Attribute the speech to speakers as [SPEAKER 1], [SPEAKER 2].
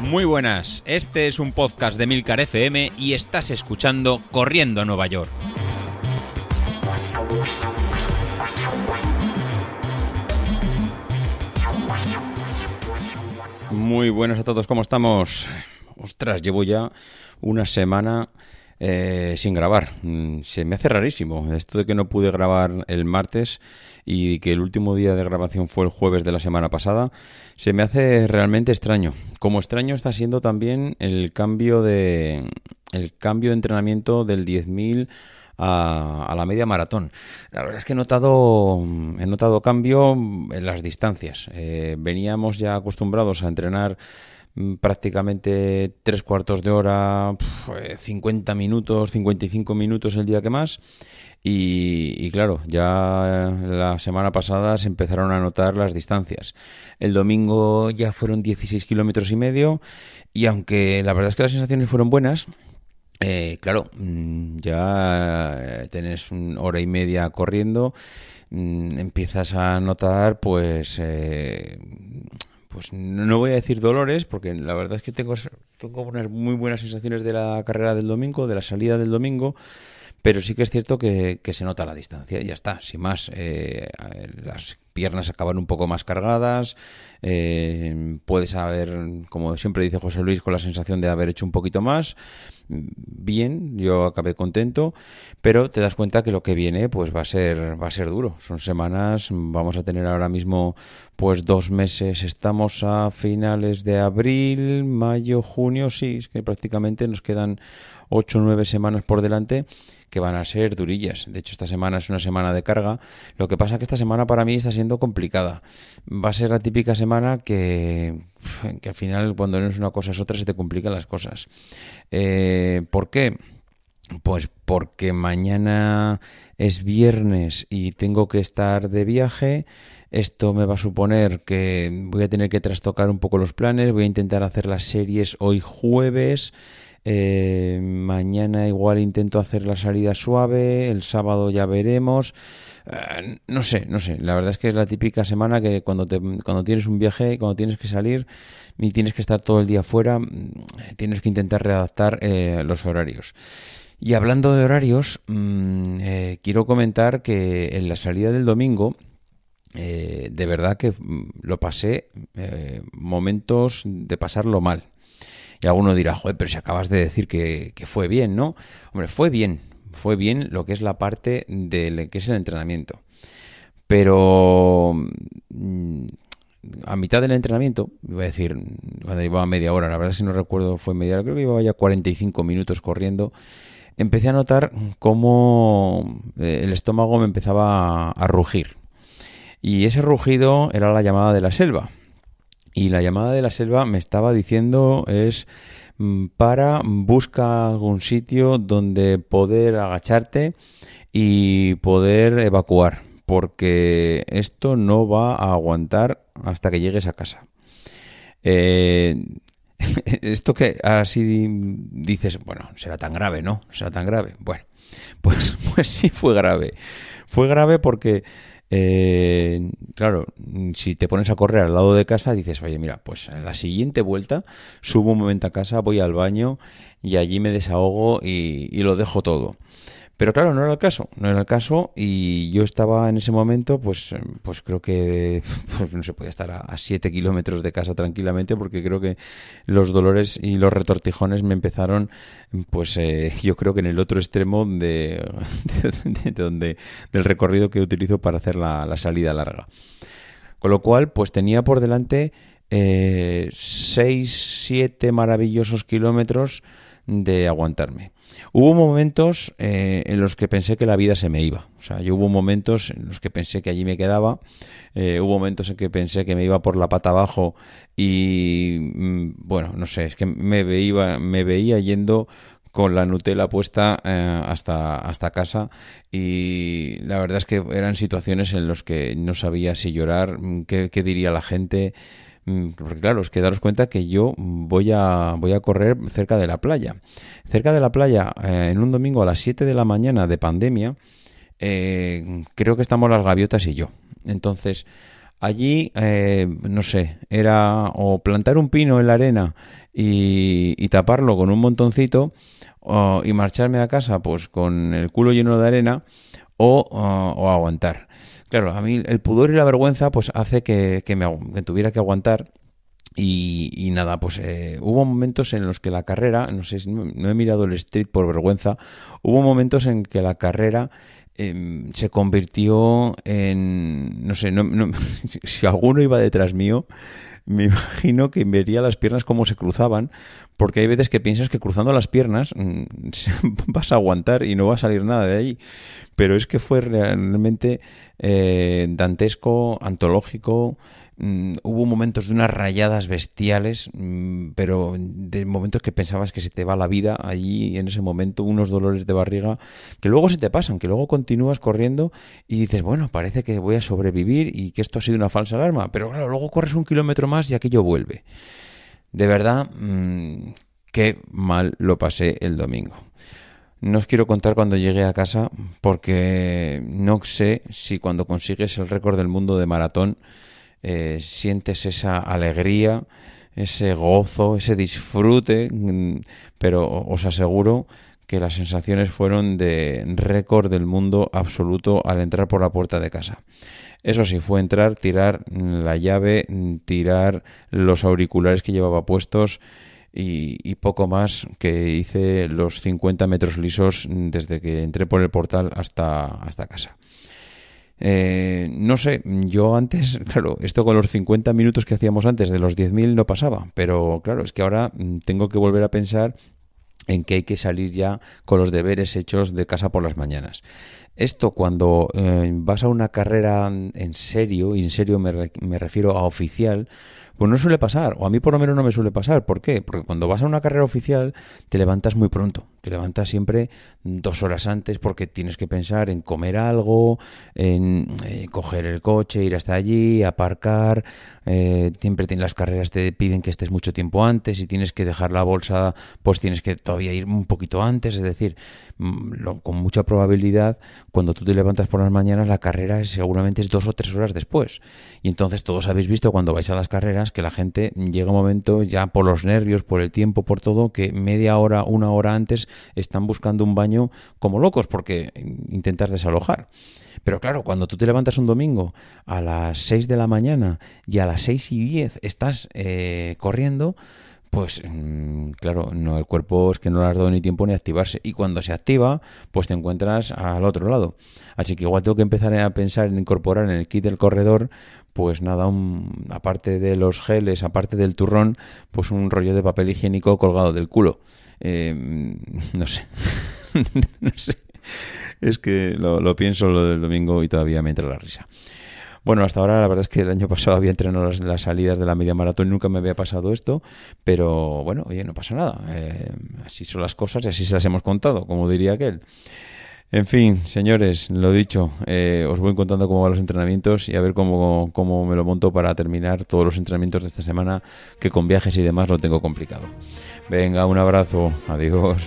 [SPEAKER 1] Muy buenas, este es un podcast de Milcar FM y estás escuchando Corriendo a Nueva York. Muy buenas a todos, ¿cómo estamos? Ostras, llevo ya una semana eh, sin grabar. Mm, se me hace rarísimo esto de que no pude grabar el martes y que el último día de grabación fue el jueves de la semana pasada. Se me hace realmente extraño. Como extraño está siendo también el cambio de el cambio de entrenamiento del 10.000 a, la media maratón. La verdad es que he notado, he notado cambio en las distancias. Eh, veníamos ya acostumbrados a entrenar mm, prácticamente tres cuartos de hora, 50 minutos, 55 minutos el día que más. Y, claro, ya la semana pasada se empezaron a notar las distancias. El domingo ya fueron 16 kilómetros y medio y aunque la verdad es que las sensaciones fueron buenas, eh, claro, mm, ya eh, tenés una hora y media corriendo, mm, empiezas a notar, pues, eh, pues no voy a decir dolores, porque la verdad es que tengo, tengo unas muy buenas sensaciones de la carrera del domingo, de la salida del domingo, pero sí que es cierto que, se nota la distancia y ya está, sin más. las piernas acaban un poco más cargadas, puedes haber, como siempre dice José Luis, con la sensación de haber hecho un poquito más bien, yo acabé contento, pero te das cuenta que lo que viene pues va a ser va a ser duro. Son semanas, vamos a tener ahora mismo pues dos meses, estamos a finales de abril, mayo, junio, sí, es que prácticamente nos quedan ocho o nueve semanas por delante que van a ser durillas. De hecho, esta semana es una semana de carga. Lo que pasa es que esta semana para mí está siendo complicada. Va a ser la típica semana que, que al final cuando no es una cosa es otra se te complican las cosas. Eh, ¿Por qué? Pues porque mañana es viernes y tengo que estar de viaje. Esto me va a suponer que voy a tener que trastocar un poco los planes. Voy a intentar hacer las series hoy jueves. Eh, mañana igual intento hacer la salida suave, el sábado ya veremos. Eh, no sé, no sé. La verdad es que es la típica semana que cuando, te, cuando tienes un viaje, cuando tienes que salir y tienes que estar todo el día fuera, mm, tienes que intentar readaptar eh, los horarios. Y hablando de horarios, mm, quiero comentar que en la salida del domingo, de verdad que mm, lo pasé momentos de pasarlo mal. Y alguno dirá, joder, pero si acabas de decir que, fue bien, ¿no? Hombre, fue bien, fue bien lo que es la parte de que es el entrenamiento. Pero mm, a mitad del entrenamiento, iba a decir, cuando llevaba media hora, la verdad si no recuerdo fue media hora, creo que llevaba ya 45 minutos corriendo, empecé a notar cómo eh, el estómago me empezaba a rugir. Y ese rugido era la llamada de la selva. Y la llamada de la selva me estaba diciendo es mm, para busca algún sitio donde poder agacharte y poder evacuar, porque esto no va a aguantar hasta que llegues a casa. Eh, esto que así dices, bueno, será tan grave, ¿no? Será tan grave. Bueno, pues, pues sí fue grave. Fue grave porque eh, claro, si te pones a correr al lado de casa, dices, oye, mira, pues en la siguiente vuelta subo un momento a casa, voy al baño y allí me desahogo y lo dejo todo. Pero claro, no era el caso, no era el caso y yo estaba en ese momento, pues, pues creo que pues no se podía estar a 7 kilómetros de casa tranquilamente porque creo que los dolores y los retortijones me empezaron, pues eh, yo creo que en el otro extremo de, donde, del recorrido que utilizo para hacer la, salida larga. Con lo cual, pues tenía por delante 6, eh, 7 maravillosos kilómetros de aguantarme. Hubo momentos eh, en los que pensé que la vida se me iba. O sea, yo hubo momentos en los que pensé que allí me quedaba. Eh, hubo momentos en que pensé que me iba por la pata abajo y, mm, bueno, no sé, es que me veía, me veía yendo con la Nutella puesta eh, hasta, hasta casa y la verdad es que eran situaciones en las que no sabía si llorar, mm, qué, qué diría la gente, porque claro, es que daros cuenta que yo voy a, voy a correr cerca de la playa. Cerca de la playa, eh, en un domingo a las 7 de la mañana de pandemia, eh, creo que estamos las gaviotas y yo. Entonces, Allí, eh, no sé, era o plantar un pino en la arena y, taparlo con un montoncito y marcharme a casa pues con el culo lleno de arena o, aguantar. Claro, a mí el pudor y la vergüenza pues hace que, me, tuviera que aguantar. Y, nada, pues eh, hubo momentos en los que la carrera, no sé, no, no he mirado el street por vergüenza, hubo momentos en que la carrera Em, se convirtió en, no sé, no, si alguno iba detrás mío, me imagino que vería las piernas cómo se cruzaban, porque hay veces que piensas que cruzando las piernas mm, vas a aguantar y no va a salir nada de ahí. Pero es que fue realmente eh, dantesco, antológico, Mm, hubo momentos de unas rayadas bestiales, mm, pero de momentos que pensabas que se te va la vida allí en ese momento, unos dolores de barriga que luego se te pasan, que luego continúas corriendo y dices, bueno, parece que voy a sobrevivir y que esto ha sido una falsa alarma, pero claro, luego corres un kilómetro más y aquello vuelve. De verdad, mm, qué mal lo pasé el domingo. No os quiero contar cuando llegué a casa porque no sé si cuando consigues el récord del mundo de maratón eh, sientes esa alegría, ese gozo, ese disfrute, mm, pero os aseguro que las sensaciones fueron de récord del mundo absoluto al entrar por la puerta de casa. Eso sí, fue entrar, tirar la llave, tirar los auriculares que llevaba puestos y, y, poco más que hice los 50 metros lisos desde que entré por el portal hasta, hasta casa. Eh, no sé, yo antes, claro, esto con los 50 minutos que hacíamos antes de los 10.000 no pasaba, pero claro, es que ahora mm, tengo que volver a pensar en que hay que salir ya con los deberes hechos de casa por las mañanas. Esto cuando eh, vas a una carrera en serio, y en serio me, me refiero a oficial, pues no suele pasar, o a mí por lo menos no me suele pasar. ¿Por qué? Porque cuando vas a una carrera oficial te levantas muy pronto, te levantas siempre dos horas antes porque tienes que pensar en comer algo, en eh, coger el coche, ir hasta allí, aparcar. Eh, siempre en las carreras te piden que estés mucho tiempo antes y tienes que dejar la bolsa, pues tienes que todavía ir un poquito antes. Es decir, mm, con mucha probabilidad, cuando tú te levantas por las mañanas, la carrera seguramente es dos o tres horas después. Y entonces todos habéis visto cuando vais a las carreras que la gente llega un momento ya por los nervios, por el tiempo, por todo, que media hora, una hora antes están buscando un baño como locos porque intentas desalojar. Pero claro, cuando tú te levantas un domingo a las 6 de la mañana y a las 6 y 10 estás eh, corriendo, pues mm, claro, no, el cuerpo es que no le has dado ni tiempo ni activarse. Y cuando se activa, pues te encuentras al otro lado. Así que igual tengo que empezar a pensar en incorporar en el kit del corredor, pues nada, un, aparte de los geles, aparte del turrón, pues un rollo de papel higiénico colgado del culo. Eh, no sé, no sé. Es que lo, pienso lo del domingo y todavía me entra la risa. Bueno, hasta ahora la verdad es que el año pasado había entrenado las, salidas de la media maratón nunca me había pasado esto, pero bueno, oye, no pasa nada. Eh, así son las cosas y así se las hemos contado, como diría aquel. En fin, señores, lo dicho, eh, os voy contando cómo van los entrenamientos y a ver cómo, cómo me lo monto para terminar todos los entrenamientos de esta semana, que con viajes y demás lo tengo complicado. Venga, un abrazo, adiós.